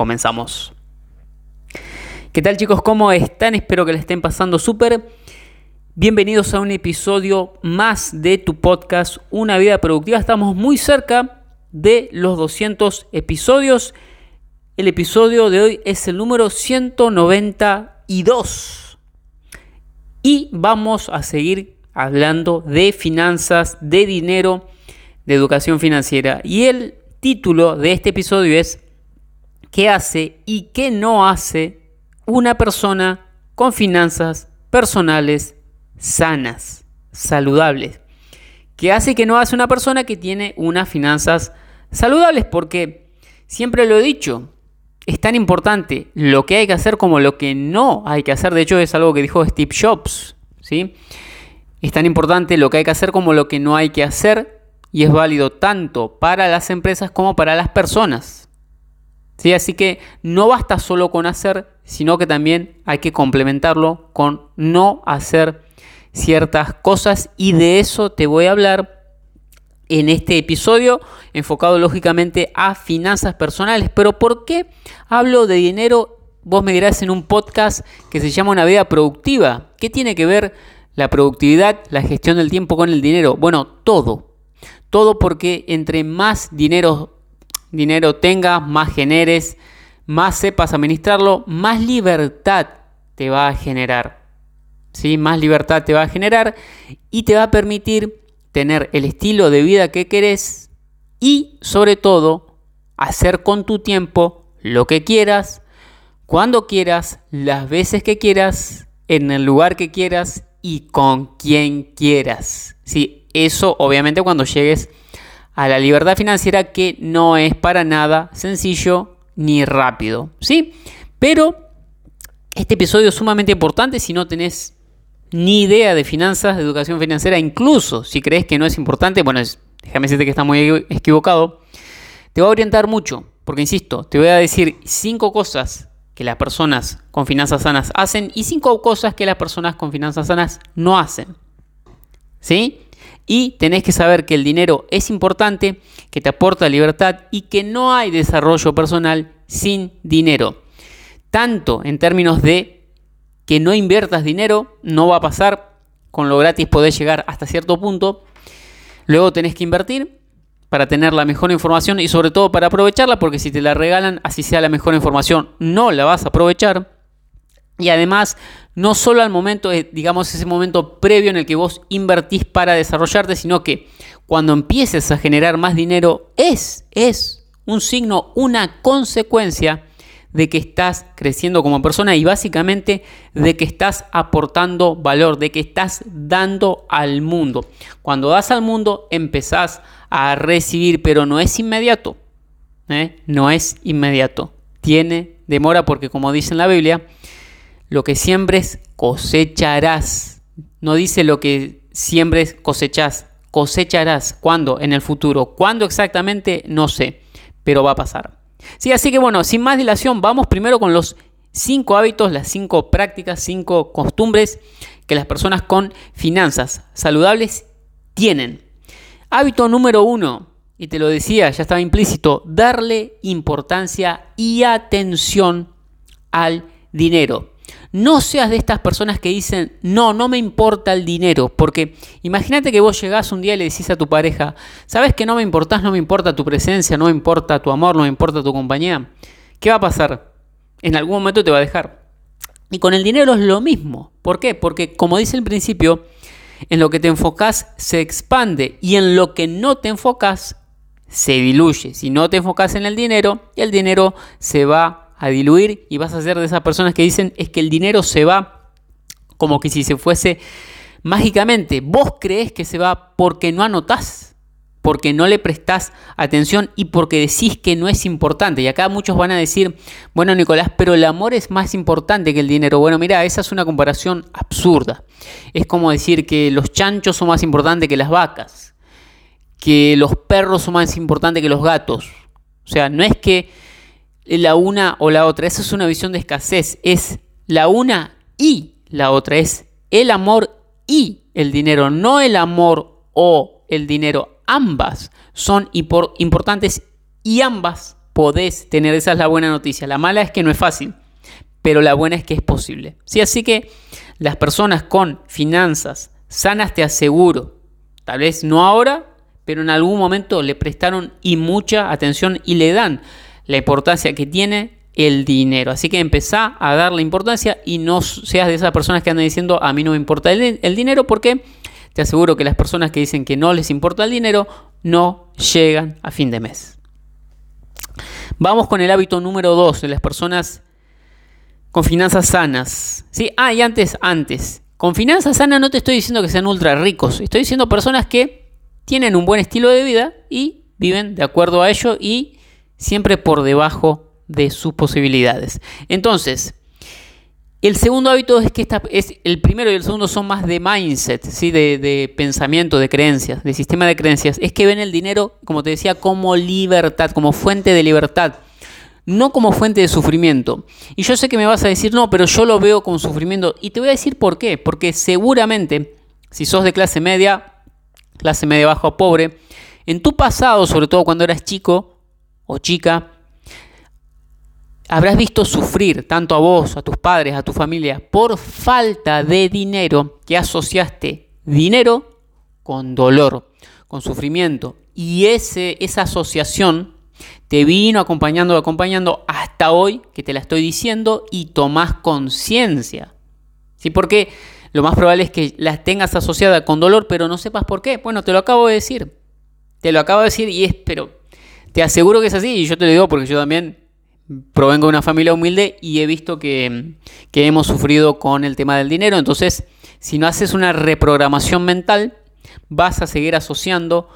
comenzamos. ¿Qué tal chicos? ¿Cómo están? Espero que le estén pasando súper. Bienvenidos a un episodio más de tu podcast Una vida productiva. Estamos muy cerca de los 200 episodios. El episodio de hoy es el número 192. Y vamos a seguir hablando de finanzas, de dinero, de educación financiera. Y el título de este episodio es qué hace y qué no hace una persona con finanzas personales sanas, saludables. ¿Qué hace y qué no hace una persona que tiene unas finanzas saludables? Porque siempre lo he dicho, es tan importante lo que hay que hacer como lo que no hay que hacer. De hecho, es algo que dijo Steve Jobs. ¿sí? Es tan importante lo que hay que hacer como lo que no hay que hacer y es válido tanto para las empresas como para las personas. Así que no basta solo con hacer, sino que también hay que complementarlo con no hacer ciertas cosas y de eso te voy a hablar en este episodio enfocado lógicamente a finanzas personales. Pero ¿por qué hablo de dinero? Vos me dirás en un podcast que se llama Una vida productiva. ¿Qué tiene que ver la productividad, la gestión del tiempo con el dinero? Bueno, todo. Todo porque entre más dinero dinero tengas, más generes, más sepas administrarlo, más libertad te va a generar. ¿sí? Más libertad te va a generar y te va a permitir tener el estilo de vida que querés y sobre todo hacer con tu tiempo lo que quieras, cuando quieras, las veces que quieras, en el lugar que quieras y con quien quieras. Sí, eso obviamente cuando llegues a la libertad financiera que no es para nada sencillo ni rápido, ¿sí? Pero este episodio es sumamente importante si no tenés ni idea de finanzas, de educación financiera, incluso si crees que no es importante, bueno, déjame decirte que está muy equivocado, te va a orientar mucho, porque insisto, te voy a decir cinco cosas que las personas con finanzas sanas hacen y cinco cosas que las personas con finanzas sanas no hacen. ¿Sí? Y tenés que saber que el dinero es importante, que te aporta libertad y que no hay desarrollo personal sin dinero. Tanto en términos de que no inviertas dinero, no va a pasar, con lo gratis podés llegar hasta cierto punto. Luego tenés que invertir para tener la mejor información y sobre todo para aprovecharla, porque si te la regalan, así sea la mejor información, no la vas a aprovechar. Y además, no solo al momento, digamos, ese momento previo en el que vos invertís para desarrollarte, sino que cuando empieces a generar más dinero, es, es un signo, una consecuencia de que estás creciendo como persona y básicamente de que estás aportando valor, de que estás dando al mundo. Cuando das al mundo empezás a recibir, pero no es inmediato. ¿eh? No es inmediato. Tiene demora porque como dice en la Biblia, lo que siembres cosecharás. No dice lo que siembres cosechas, cosecharás. ¿Cuándo? En el futuro. ¿Cuándo exactamente? No sé, pero va a pasar. Sí, así que bueno, sin más dilación, vamos primero con los cinco hábitos, las cinco prácticas, cinco costumbres que las personas con finanzas saludables tienen. Hábito número uno, y te lo decía, ya estaba implícito, darle importancia y atención al dinero. No seas de estas personas que dicen, no, no me importa el dinero, porque imagínate que vos llegás un día y le decís a tu pareja, sabes que no me importás, no me importa tu presencia, no me importa tu amor, no me importa tu compañía. ¿Qué va a pasar? En algún momento te va a dejar. Y con el dinero es lo mismo. ¿Por qué? Porque como dice el principio, en lo que te enfocas se expande y en lo que no te enfocas se diluye. Si no te enfocas en el dinero, el dinero se va a diluir y vas a ser de esas personas que dicen es que el dinero se va como que si se fuese mágicamente. Vos crees que se va porque no anotás. porque no le prestás atención y porque decís que no es importante. Y acá muchos van a decir, bueno Nicolás, pero el amor es más importante que el dinero. Bueno, mira, esa es una comparación absurda. Es como decir que los chanchos son más importantes que las vacas, que los perros son más importantes que los gatos. O sea, no es que la una o la otra, esa es una visión de escasez, es la una y la otra, es el amor y el dinero, no el amor o el dinero ambas son importantes y ambas podés tener. Esa es la buena noticia. La mala es que no es fácil, pero la buena es que es posible. ¿Sí? Así que las personas con finanzas sanas, te aseguro, tal vez no ahora, pero en algún momento le prestaron y mucha atención y le dan la importancia que tiene el dinero. Así que empezá a darle importancia y no seas de esas personas que andan diciendo a mí no me importa el, dinero porque te aseguro que las personas que dicen que no les importa el dinero no llegan a fin de mes. Vamos con el hábito número 2 de las personas con finanzas sanas. ¿Sí? Ah, y antes, antes. Con finanzas sanas no te estoy diciendo que sean ultra ricos. Estoy diciendo personas que tienen un buen estilo de vida y viven de acuerdo a ello y siempre por debajo de sus posibilidades. Entonces, el segundo hábito es que esta, es, el primero y el segundo son más de mindset, ¿sí? de, pensamiento, de creencias, de sistema de creencias. Es que ven el dinero, como te decía, como libertad, como fuente de libertad, no como fuente de sufrimiento. Y yo sé que me vas a decir, no, pero yo lo veo como sufrimiento. Y te voy a decir por qué. Porque seguramente, si sos de clase media, clase media baja o pobre, en tu pasado, sobre todo cuando eras chico o chica, habrás visto sufrir tanto a vos, a tus padres, a tu familia, por falta de dinero que asociaste dinero con dolor, con sufrimiento. Y ese, esa asociación te vino acompañando, acompañando hasta hoy que te la estoy diciendo y tomás conciencia. ¿Sí? Porque lo más probable es que las tengas asociadas con dolor, pero no sepas por qué. Bueno, te lo acabo de decir. Te lo acabo de decir y es, pero te aseguro que es así. Y yo te lo digo porque yo también provengo de una familia humilde y he visto que, hemos sufrido con el tema del dinero. Entonces, si no haces una reprogramación mental, vas a seguir asociando,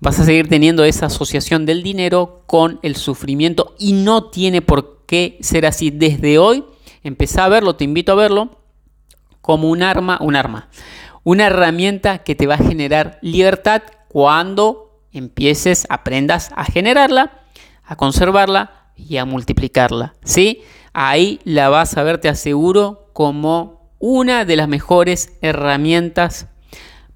vas a seguir teniendo esa asociación del dinero con el sufrimiento y no tiene por qué ser así. Desde hoy, empecé a verlo, te invito a verlo como un arma, un arma, una herramienta que te va a generar libertad cuando empieces, aprendas a generarla, a conservarla y a multiplicarla. ¿sí? Ahí la vas a ver, te aseguro, como una de las mejores herramientas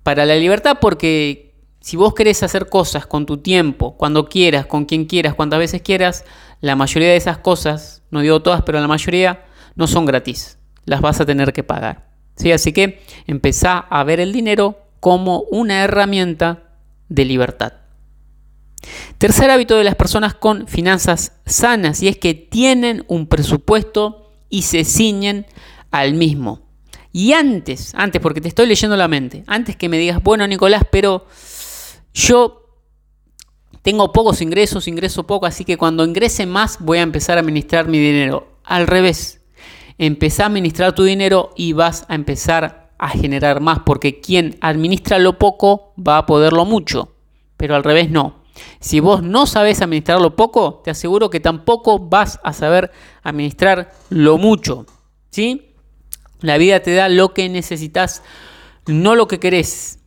para la libertad, porque si vos querés hacer cosas con tu tiempo, cuando quieras, con quien quieras, cuantas veces quieras, la mayoría de esas cosas, no digo todas, pero la mayoría no son gratis, las vas a tener que pagar. ¿sí? Así que empezá a ver el dinero como una herramienta de libertad. Tercer hábito de las personas con finanzas sanas y es que tienen un presupuesto y se ciñen al mismo. Y antes, antes, porque te estoy leyendo la mente, antes que me digas, bueno Nicolás, pero yo tengo pocos ingresos, ingreso poco, así que cuando ingrese más voy a empezar a administrar mi dinero. Al revés, empezá a administrar tu dinero y vas a empezar a generar más, porque quien administra lo poco va a poderlo mucho, pero al revés no. Si vos no sabes administrar lo poco, te aseguro que tampoco vas a saber administrar lo mucho. ¿Sí? La vida te da lo que necesitas, no lo que querés.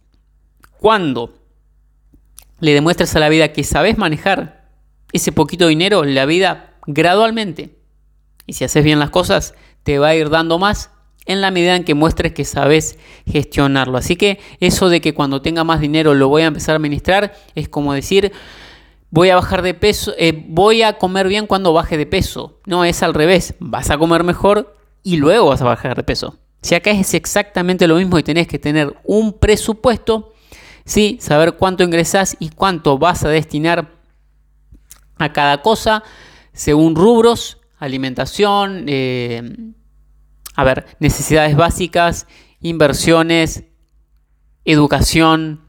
Cuando le demuestres a la vida que sabes manejar ese poquito dinero, la vida gradualmente, y si haces bien las cosas, te va a ir dando más en la medida en que muestres que sabes gestionarlo. Así que eso de que cuando tenga más dinero lo voy a empezar a administrar es como decir, voy a bajar de peso, eh, voy a comer bien cuando baje de peso. No, es al revés, vas a comer mejor y luego vas a bajar de peso. Si acá es exactamente lo mismo y tenés que tener un presupuesto, ¿sí? saber cuánto ingresás y cuánto vas a destinar a cada cosa según rubros, alimentación, eh, a ver, necesidades básicas, inversiones, educación,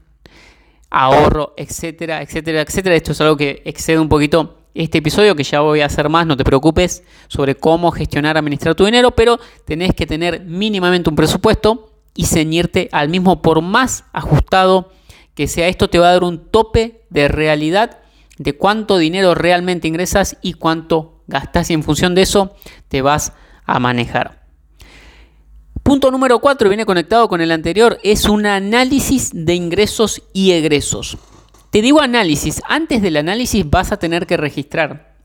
ahorro, etcétera, etcétera, etcétera. Esto es algo que excede un poquito este episodio, que ya voy a hacer más, no te preocupes, sobre cómo gestionar, administrar tu dinero, pero tenés que tener mínimamente un presupuesto y ceñirte al mismo por más ajustado que sea esto te va a dar un tope de realidad de cuánto dinero realmente ingresas y cuánto gastas y en función de eso te vas a manejar. Punto número 4, viene conectado con el anterior, es un análisis de ingresos y egresos. Te digo análisis, antes del análisis vas a tener que registrar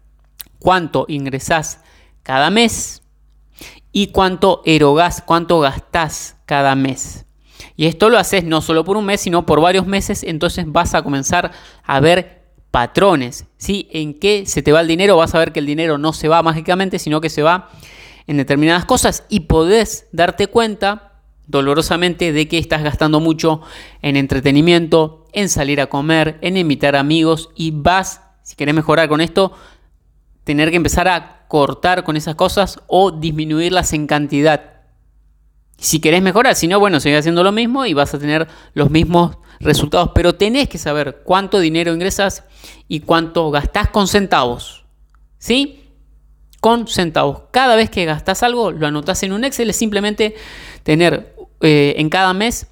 cuánto ingresás cada mes y cuánto erogás, cuánto gastás cada mes. Y esto lo haces no solo por un mes, sino por varios meses, entonces vas a comenzar a ver patrones, ¿sí? En qué se te va el dinero, vas a ver que el dinero no se va mágicamente, sino que se va en determinadas cosas y podés darte cuenta dolorosamente de que estás gastando mucho en entretenimiento, en salir a comer, en invitar amigos y vas, si querés mejorar con esto, tener que empezar a cortar con esas cosas o disminuirlas en cantidad. Si querés mejorar, si no, bueno, sigue haciendo lo mismo y vas a tener los mismos resultados, pero tenés que saber cuánto dinero ingresas y cuánto gastás con centavos. ¿Sí? Con centavos. Cada vez que gastás algo, lo anotás en un Excel, es simplemente tener eh, en cada mes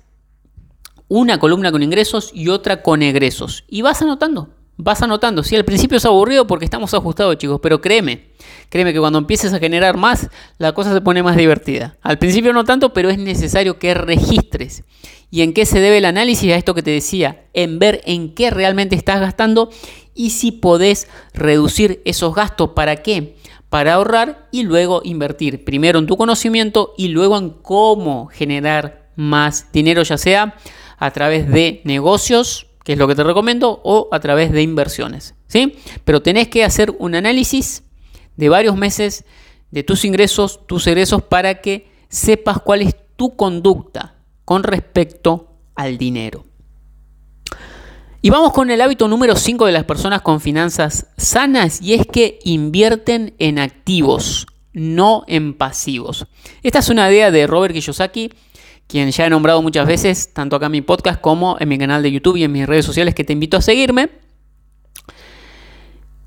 una columna con ingresos y otra con egresos. Y vas anotando vas anotando. Sí, al principio es aburrido porque estamos ajustados, chicos, pero créeme, créeme que cuando empieces a generar más, la cosa se pone más divertida. Al principio no tanto, pero es necesario que registres. ¿Y en qué se debe el análisis? A esto que te decía, en ver en qué realmente estás gastando y si podés reducir esos gastos. ¿Para qué? Para ahorrar y luego invertir. Primero en tu conocimiento y luego en cómo generar más dinero, ya sea a través de negocios que es lo que te recomiendo, o a través de inversiones. ¿sí? Pero tenés que hacer un análisis de varios meses de tus ingresos, tus egresos, para que sepas cuál es tu conducta con respecto al dinero. Y vamos con el hábito número 5 de las personas con finanzas sanas y es que invierten en activos, no en pasivos. Esta es una idea de Robert Kiyosaki quien ya he nombrado muchas veces, tanto acá en mi podcast como en mi canal de YouTube y en mis redes sociales, que te invito a seguirme.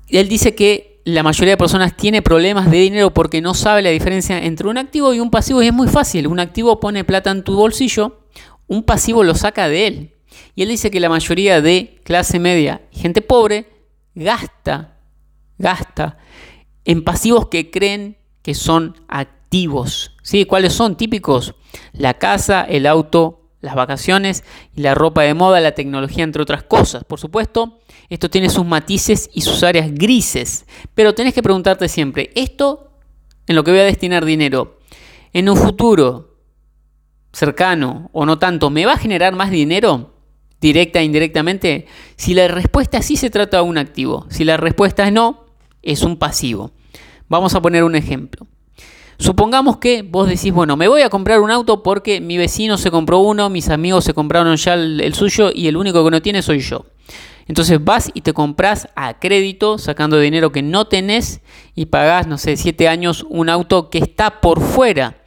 Él dice que la mayoría de personas tiene problemas de dinero porque no sabe la diferencia entre un activo y un pasivo y es muy fácil. Un activo pone plata en tu bolsillo, un pasivo lo saca de él. Y él dice que la mayoría de clase media y gente pobre gasta, gasta en pasivos que creen que son activos ¿sí? ¿Cuáles son típicos? La casa, el auto, las vacaciones la ropa de moda, la tecnología, entre otras cosas. Por supuesto, esto tiene sus matices y sus áreas grises, pero tenés que preguntarte siempre, ¿esto en lo que voy a destinar dinero, en un futuro cercano o no tanto, me va a generar más dinero? Directa e indirectamente, si la respuesta sí se trata de un activo, si la respuesta es no, es un pasivo. Vamos a poner un ejemplo. Supongamos que vos decís, bueno, me voy a comprar un auto porque mi vecino se compró uno, mis amigos se compraron ya el, suyo y el único que no tiene soy yo. Entonces vas y te compras a crédito, sacando dinero que no tenés y pagás, no sé, 7 años un auto que está por fuera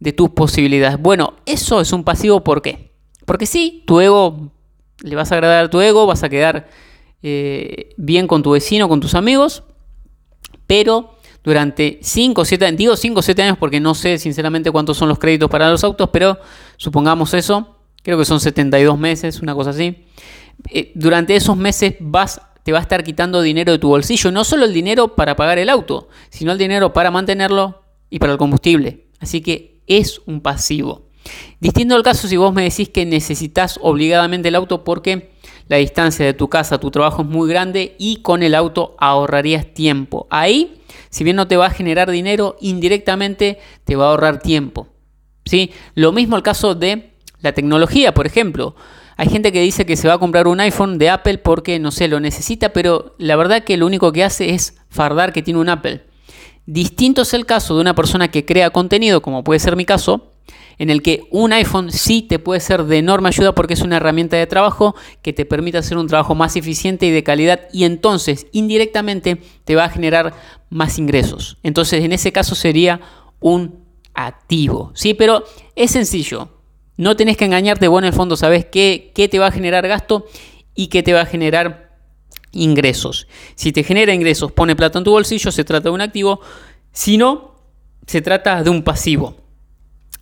de tus posibilidades. Bueno, eso es un pasivo, ¿por qué? Porque sí, tu ego, le vas a agradar a tu ego, vas a quedar eh, bien con tu vecino, con tus amigos, pero durante 5 o 7 años, digo 5 o 7 años porque no sé sinceramente cuántos son los créditos para los autos, pero supongamos eso, creo que son 72 meses, una cosa así. Eh, durante esos meses vas, te va a estar quitando dinero de tu bolsillo, no solo el dinero para pagar el auto, sino el dinero para mantenerlo y para el combustible. Así que es un pasivo. Distinto al caso si vos me decís que necesitas obligadamente el auto porque la distancia de tu casa a tu trabajo es muy grande y con el auto ahorrarías tiempo. Ahí si bien no te va a generar dinero, indirectamente te va a ahorrar tiempo. ¿sí? Lo mismo el caso de la tecnología, por ejemplo. Hay gente que dice que se va a comprar un iPhone de Apple porque, no sé, lo necesita, pero la verdad que lo único que hace es fardar que tiene un Apple. Distinto es el caso de una persona que crea contenido, como puede ser mi caso, en el que un iPhone sí te puede ser de enorme ayuda porque es una herramienta de trabajo que te permite hacer un trabajo más eficiente y de calidad y entonces indirectamente te va a generar más ingresos. Entonces en ese caso sería un activo, ¿sí? Pero es sencillo, no tenés que engañarte, vos en el fondo sabes qué, qué te va a generar gasto y qué te va a generar ingresos. Si te genera ingresos, pone plata en tu bolsillo, se trata de un activo, si no, se trata de un pasivo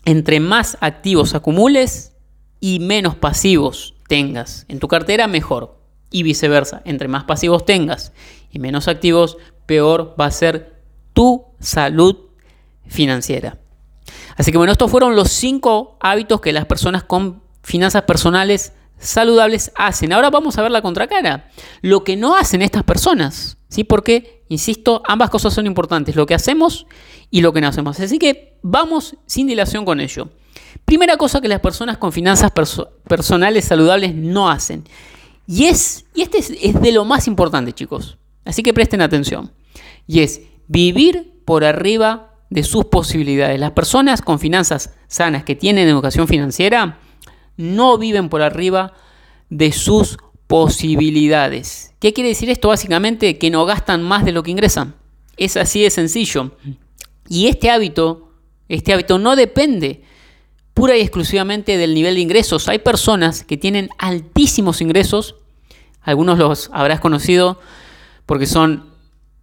entre más activos acumules y menos pasivos tengas en tu cartera, mejor. Y viceversa, entre más pasivos tengas y menos activos, peor va a ser tu salud financiera. Así que bueno, estos fueron los cinco hábitos que las personas con finanzas personales saludables hacen. Ahora vamos a ver la contracara. Lo que no hacen estas personas. ¿Sí? Porque, insisto, ambas cosas son importantes. Lo que hacemos y lo que no hacemos. Así que vamos sin dilación con ello. Primera cosa que las personas con finanzas personales saludables no hacen. Y, es, y este es de lo más importante, chicos. Así que presten atención. Y es vivir por arriba de sus posibilidades. Las personas con finanzas sanas que tienen educación financiera no viven por arriba de sus posibilidades. ¿Qué quiere decir esto? Básicamente que no gastan más de lo que ingresan. Es así de sencillo. Y este hábito, este hábito no depende pura y exclusivamente del nivel de ingresos. Hay personas que tienen altísimos ingresos, algunos los habrás conocido porque son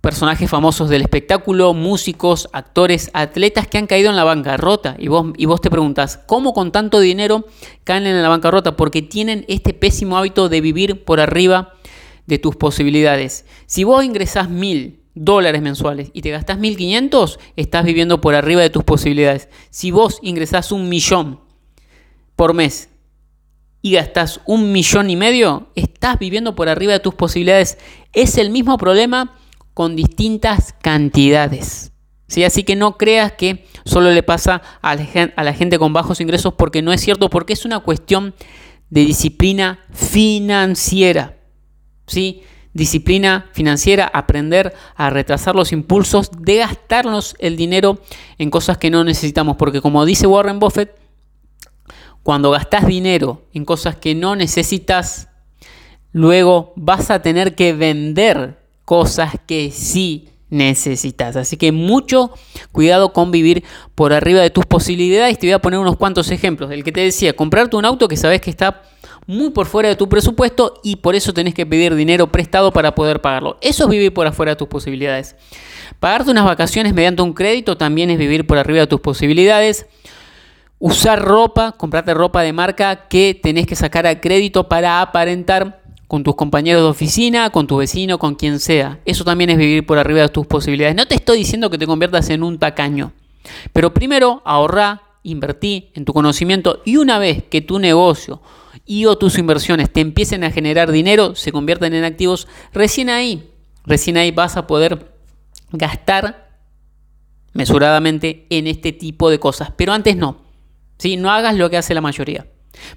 personajes famosos del espectáculo, músicos, actores, atletas que han caído en la bancarrota. Y vos, y vos te preguntas, ¿cómo con tanto dinero caen en la bancarrota? Porque tienen este pésimo hábito de vivir por arriba de tus posibilidades. Si vos ingresás mil dólares mensuales y te gastás 1500, estás viviendo por arriba de tus posibilidades. Si vos ingresás un millón por mes y gastás un millón y medio, estás viviendo por arriba de tus posibilidades. Es el mismo problema con distintas cantidades. ¿sí? Así que no creas que solo le pasa a la, gente, con bajos ingresos porque no es cierto, porque es una cuestión de disciplina financiera. ¿sí? Disciplina financiera, aprender a retrasar los impulsos de gastarnos el dinero en cosas que no necesitamos. Porque como dice Warren Buffett, cuando gastas dinero en cosas que no necesitas, luego vas a tener que vender cosas que sí necesitas. Así que mucho cuidado con vivir por arriba de tus posibilidades. Te voy a poner unos cuantos ejemplos. El que te decía, comprarte un auto que sabes que está muy por fuera de tu presupuesto y por eso tenés que pedir dinero prestado para poder pagarlo. Eso es vivir por afuera de tus posibilidades. Pagarte unas vacaciones mediante un crédito también es vivir por arriba de tus posibilidades. Usar ropa, comprarte ropa de marca que tenés que sacar a crédito para aparentar con tus compañeros de oficina, con tu vecino, con quien sea. Eso también es vivir por arriba de tus posibilidades. No te estoy diciendo que te conviertas en un tacaño, pero primero ahorra, invertí en tu conocimiento y una vez que tu negocio y o tus inversiones te empiecen a generar dinero, se convierten en activos, recién ahí, recién ahí vas a poder gastar mesuradamente en este tipo de cosas. Pero antes no. ¿sí? No hagas lo que hace la mayoría.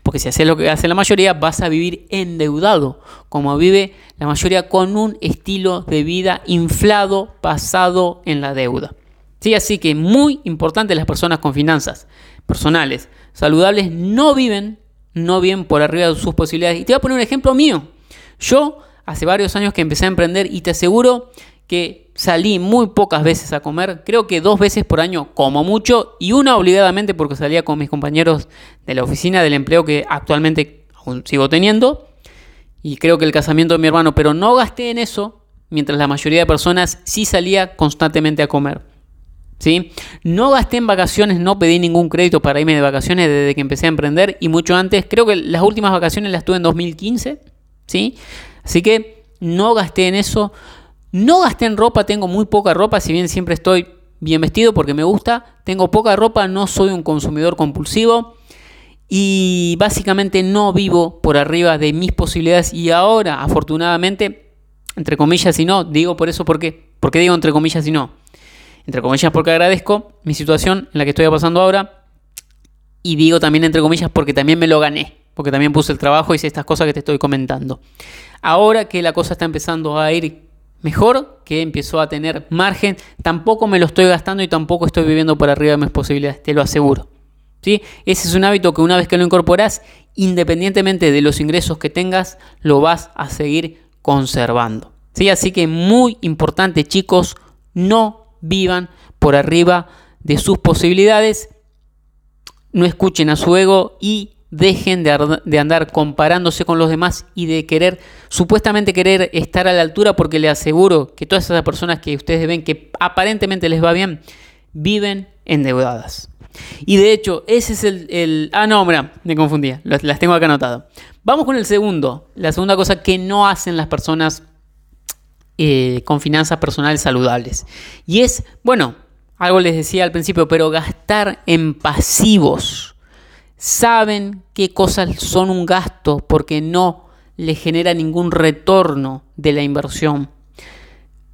Porque si haces lo que hace la mayoría, vas a vivir endeudado, como vive la mayoría con un estilo de vida inflado, basado en la deuda. ¿Sí? Así que muy importante las personas con finanzas personales saludables no viven, no viven por arriba de sus posibilidades. Y te voy a poner un ejemplo mío. Yo hace varios años que empecé a emprender y te aseguro que salí muy pocas veces a comer, creo que dos veces por año como mucho y una obligadamente porque salía con mis compañeros de la oficina del empleo que actualmente aún sigo teniendo y creo que el casamiento de mi hermano, pero no gasté en eso mientras la mayoría de personas sí salía constantemente a comer. ¿Sí? No gasté en vacaciones, no pedí ningún crédito para irme de vacaciones desde que empecé a emprender y mucho antes, creo que las últimas vacaciones las tuve en 2015, ¿sí? Así que no gasté en eso, no gasté en ropa, tengo muy poca ropa, si bien siempre estoy bien vestido porque me gusta. Tengo poca ropa, no soy un consumidor compulsivo y básicamente no vivo por arriba de mis posibilidades y ahora, afortunadamente, entre comillas y no, digo por eso porque, porque digo entre comillas y no. Entre comillas porque agradezco mi situación en la que estoy pasando ahora y digo también entre comillas porque también me lo gané, porque también puse el trabajo y hice estas cosas que te estoy comentando. Ahora que la cosa está empezando a ir mejor, que empezó a tener margen, tampoco me lo estoy gastando y tampoco estoy viviendo por arriba de mis posibilidades, te lo aseguro. ¿Sí? Ese es un hábito que una vez que lo incorporas, independientemente de los ingresos que tengas, lo vas a seguir conservando. ¿Sí? Así que muy importante chicos, no vivan por arriba de sus posibilidades, no escuchen a su ego y dejen de, andar comparándose con los demás y de querer, supuestamente querer estar a la altura, porque le aseguro que todas esas personas que ustedes ven que aparentemente les va bien, viven endeudadas. Y de hecho, ese es el... ah, no, mira, me confundía, las tengo acá anotado. Vamos con el segundo. La segunda cosa que no hacen las personas eh, con finanzas personales saludables. Y es, bueno, algo les decía al principio, pero gastar en pasivos. Saben qué cosas son un gasto porque no les genera ningún retorno de la inversión.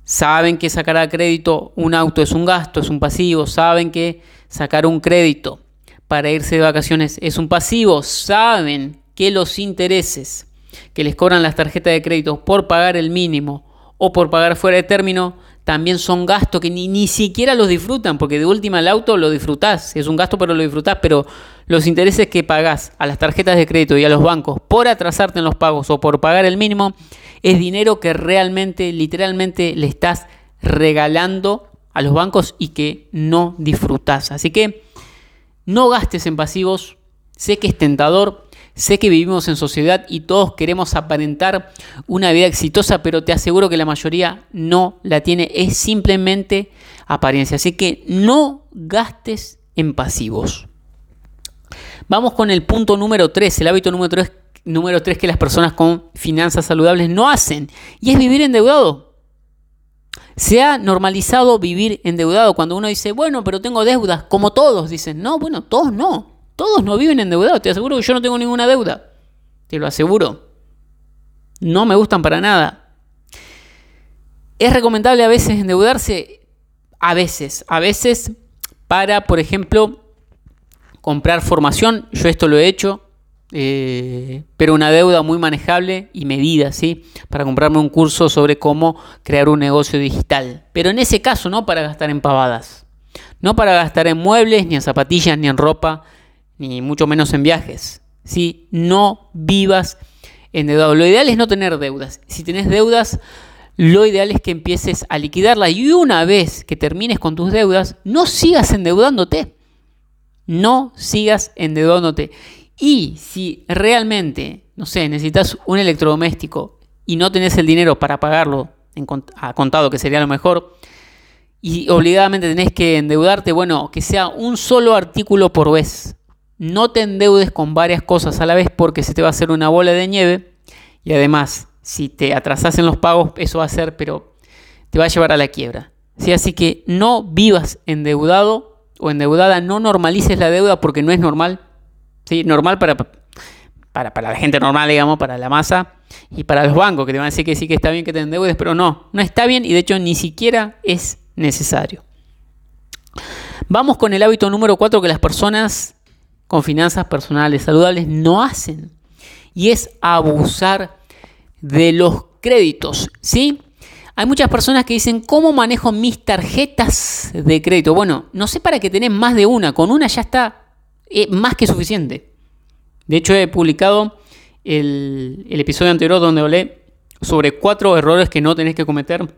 Saben que sacar a crédito un auto es un gasto, es un pasivo. Saben que sacar un crédito para irse de vacaciones es un pasivo. Saben que los intereses que les cobran las tarjetas de crédito por pagar el mínimo o por pagar fuera de término también son gastos que ni, ni siquiera los disfrutan, porque de última el auto lo disfrutás, es un gasto pero lo disfrutás, pero los intereses que pagás a las tarjetas de crédito y a los bancos por atrasarte en los pagos o por pagar el mínimo, es dinero que realmente, literalmente le estás regalando a los bancos y que no disfrutás. Así que no gastes en pasivos, sé que es tentador, Sé que vivimos en sociedad y todos queremos aparentar una vida exitosa, pero te aseguro que la mayoría no la tiene. Es simplemente apariencia. Así que no gastes en pasivos. Vamos con el punto número 3, el hábito número 3, número 3 que las personas con finanzas saludables no hacen. Y es vivir endeudado. Se ha normalizado vivir endeudado cuando uno dice, bueno, pero tengo deudas, como todos dicen. No, bueno, todos no. Todos no viven endeudados, te aseguro que yo no tengo ninguna deuda. Te lo aseguro. No me gustan para nada. Es recomendable a veces endeudarse, a veces, a veces para, por ejemplo, comprar formación. Yo esto lo he hecho, eh, pero una deuda muy manejable y medida, ¿sí? Para comprarme un curso sobre cómo crear un negocio digital. Pero en ese caso, no para gastar en pavadas. No para gastar en muebles, ni en zapatillas, ni en ropa, ni mucho menos en viajes. Si no vivas endeudado. Lo ideal es no tener deudas. Si tenés deudas, lo ideal es que empieces a liquidarlas y una vez que termines con tus deudas, no sigas endeudándote. No sigas endeudándote. Y si realmente, no sé, necesitas un electrodoméstico y no tenés el dinero para pagarlo a contado, que sería lo mejor, y obligadamente tenés que endeudarte, bueno, que sea un solo artículo por vez. No te endeudes con varias cosas a la vez porque se te va a hacer una bola de nieve y además si te atrasas en los pagos eso va a ser, pero te va a llevar a la quiebra. ¿Sí? Así que no vivas endeudado o endeudada, no normalices la deuda porque no es normal. ¿sí? Normal para, para, para la gente normal, digamos, para la masa y para los bancos que te van a decir que sí que está bien que te endeudes, pero no, no está bien y de hecho ni siquiera es necesario. Vamos con el hábito número 4 que las personas con finanzas personales saludables no hacen. Y es abusar de los créditos. ¿Sí? Hay muchas personas que dicen, ¿cómo manejo mis tarjetas de crédito? Bueno, no sé para qué tenés más de una. Con una ya está eh, más que suficiente. De hecho, he publicado el, el episodio anterior donde hablé sobre cuatro errores que no tenés que cometer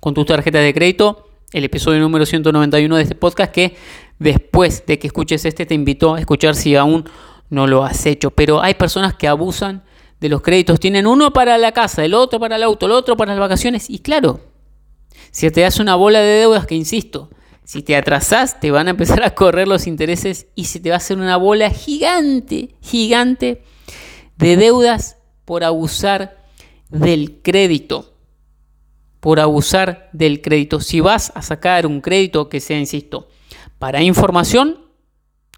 con tus tarjetas de crédito. El episodio número 191 de este podcast que después de que escuches este te invito a escuchar si aún no lo has hecho. Pero hay personas que abusan de los créditos. Tienen uno para la casa, el otro para el auto, el otro para las vacaciones. Y claro, si te das una bola de deudas, que insisto, si te atrasás, te van a empezar a correr los intereses y se te va a hacer una bola gigante, gigante de deudas por abusar del crédito. Por abusar del crédito. Si vas a sacar un crédito que sea, insisto, para información,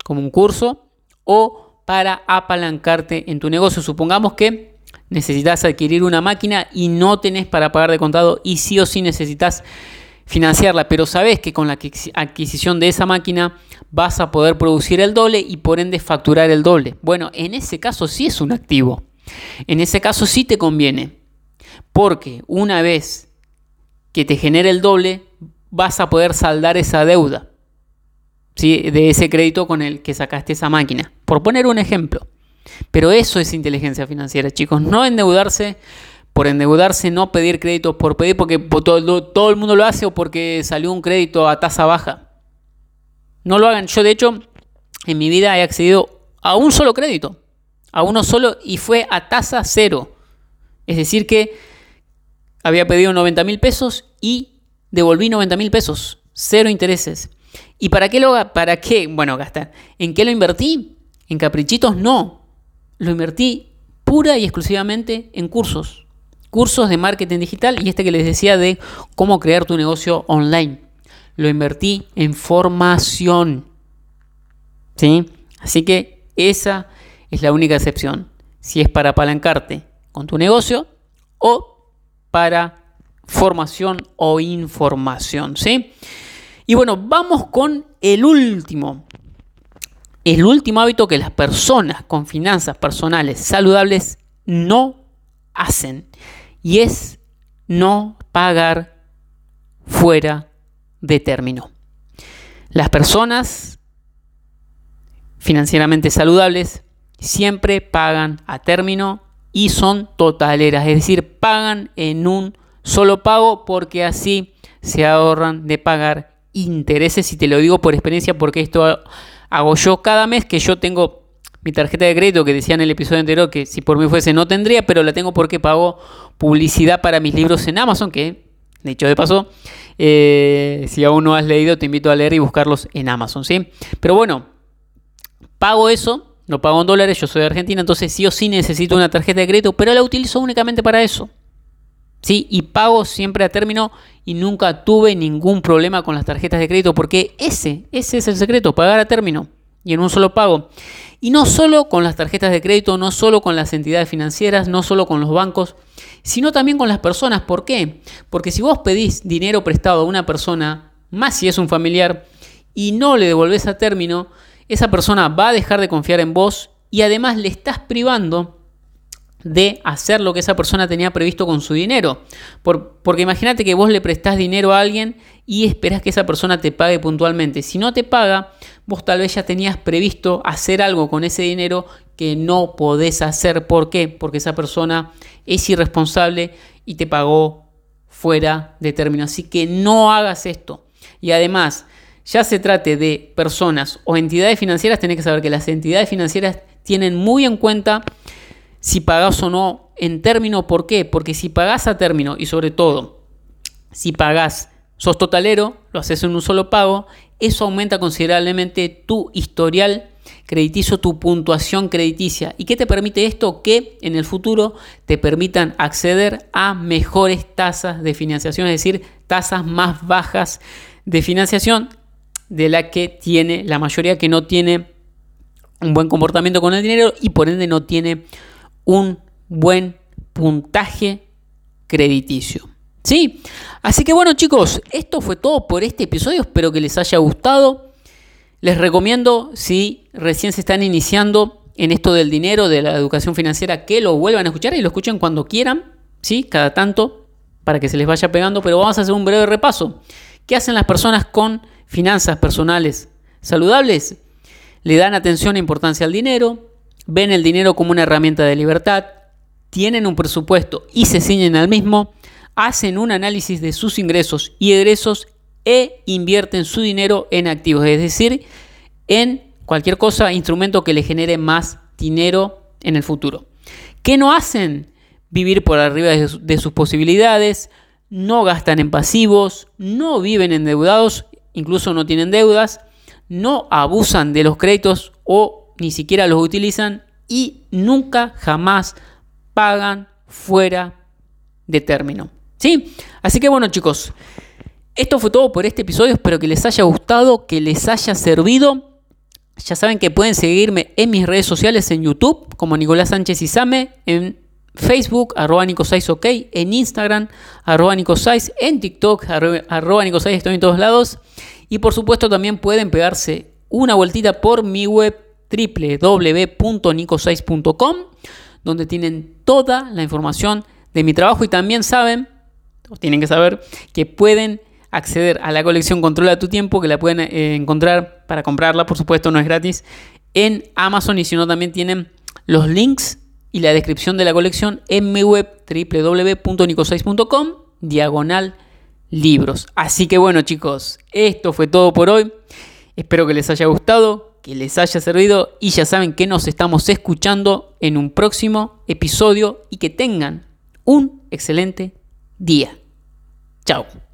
como un curso, o para apalancarte en tu negocio. Supongamos que necesitas adquirir una máquina y no tenés para pagar de contado y sí o sí necesitas financiarla, pero sabes que con la adquisición de esa máquina vas a poder producir el doble y por ende facturar el doble. Bueno, en ese caso sí es un activo. En ese caso sí te conviene, porque una vez que te genere el doble, vas a poder saldar esa deuda de ese crédito con el que sacaste esa máquina. Por poner un ejemplo. Pero eso es inteligencia financiera, chicos. No endeudarse por endeudarse, no pedir crédito por pedir porque todo, todo el mundo lo hace o porque salió un crédito a tasa baja. No lo hagan. Yo, de hecho, en mi vida he accedido a un solo crédito. A uno solo y fue a tasa cero. Es decir, que había pedido 90 mil pesos y devolví 90 mil pesos. Cero intereses. ¿Y para qué lo para qué? Bueno, gastar. ¿En qué lo invertí? En caprichitos no. Lo invertí pura y exclusivamente en cursos. Cursos de marketing digital y este que les decía de cómo crear tu negocio online. Lo invertí en formación. ¿Sí? Así que esa es la única excepción. Si es para apalancarte con tu negocio o para formación o información. ¿Sí? Y bueno, vamos con el último. El último hábito que las personas con finanzas personales saludables no hacen. Y es no pagar fuera de término. Las personas financieramente saludables siempre pagan a término y son totaleras, es decir, pagan en un solo pago porque así se ahorran de pagar intereses y te lo digo por experiencia porque esto hago yo cada mes que yo tengo mi tarjeta de crédito que decía en el episodio anterior que si por mí fuese no tendría, pero la tengo porque pago publicidad para mis libros en Amazon, que de hecho de paso, eh, si aún no has leído te invito a leer y buscarlos en Amazon, ¿sí? Pero bueno, pago eso, lo pago en dólares, yo soy de Argentina, entonces sí o sí necesito una tarjeta de crédito, pero la utilizo únicamente para eso. ¿Sí? Y pago siempre a término y nunca tuve ningún problema con las tarjetas de crédito porque ese, ese es el secreto, pagar a término y en un solo pago. Y no solo con las tarjetas de crédito, no solo con las entidades financieras, no solo con los bancos, sino también con las personas. ¿Por qué? Porque si vos pedís dinero prestado a una persona, más si es un familiar, y no le devolvés a término, esa persona va a dejar de confiar en vos y además le estás privando de hacer lo que esa persona tenía previsto con su dinero. porque imagínate que vos le prestás dinero a alguien y esperás que esa persona te pague puntualmente. Si no te paga, vos tal vez ya tenías previsto hacer algo con ese dinero que no podés hacer. ¿Por qué? Porque esa persona es irresponsable y te pagó fuera de término. Así que no hagas esto. Y además, ya se trate de personas o entidades financieras, tenés que saber que las entidades financieras tienen muy en cuenta si pagás o no en término. ¿Por qué? Porque si pagás a término y sobre todo si pagás, sos totalero, lo haces en un solo pago, eso aumenta considerablemente tu historial crediticio, tu puntuación crediticia. ¿Y qué te permite esto? Que en el futuro te permitan acceder a mejores tasas de financiación, es decir, tasas más bajas de financiación de la que tiene la mayoría que no tiene un buen comportamiento con el dinero y por ende no tiene un buen puntaje crediticio. ¿Sí? Así que bueno chicos, esto fue todo por este episodio, espero que les haya gustado. Les recomiendo, si recién se están iniciando en esto del dinero, de la educación financiera, que lo vuelvan a escuchar y lo escuchen cuando quieran, ¿sí? Cada tanto, para que se les vaya pegando, pero vamos a hacer un breve repaso. ¿Qué hacen las personas con finanzas personales saludables? Le dan atención e importancia al dinero, ven el dinero como una herramienta de libertad, tienen un presupuesto y se ciñen al mismo, hacen un análisis de sus ingresos y egresos e invierten su dinero en activos, es decir, en cualquier cosa, instrumento que le genere más dinero en el futuro. ¿Qué no hacen? Vivir por arriba de, sus posibilidades, no gastan en pasivos, no viven endeudados, incluso no tienen deudas, no abusan de los créditos o ni siquiera los utilizan y nunca jamás pagan fuera de término. ¿Sí? Así que bueno chicos, esto fue todo por este episodio, espero que les haya gustado, que les haya servido. Ya saben que pueden seguirme en mis redes sociales en YouTube como Nicolás Sánchez Izame, en Facebook, arroba ok, en Instagram, arroba en TikTok, arroba estoy en todos lados. Y por supuesto también pueden pegarse una vueltita por mi web www.nicosais.com, donde tienen toda la información de mi trabajo y también saben, o tienen que saber, que pueden acceder a la colección Controla tu tiempo, que la pueden eh, encontrar para comprarla, por supuesto, no es gratis, en Amazon y si no también tienen los links y la descripción de la colección en mi web www.nicosais.com diagonal libros. Así que bueno chicos, esto fue todo por hoy. Espero que les haya gustado que les haya servido y ya saben que nos estamos escuchando en un próximo episodio y que tengan un excelente día. Chao.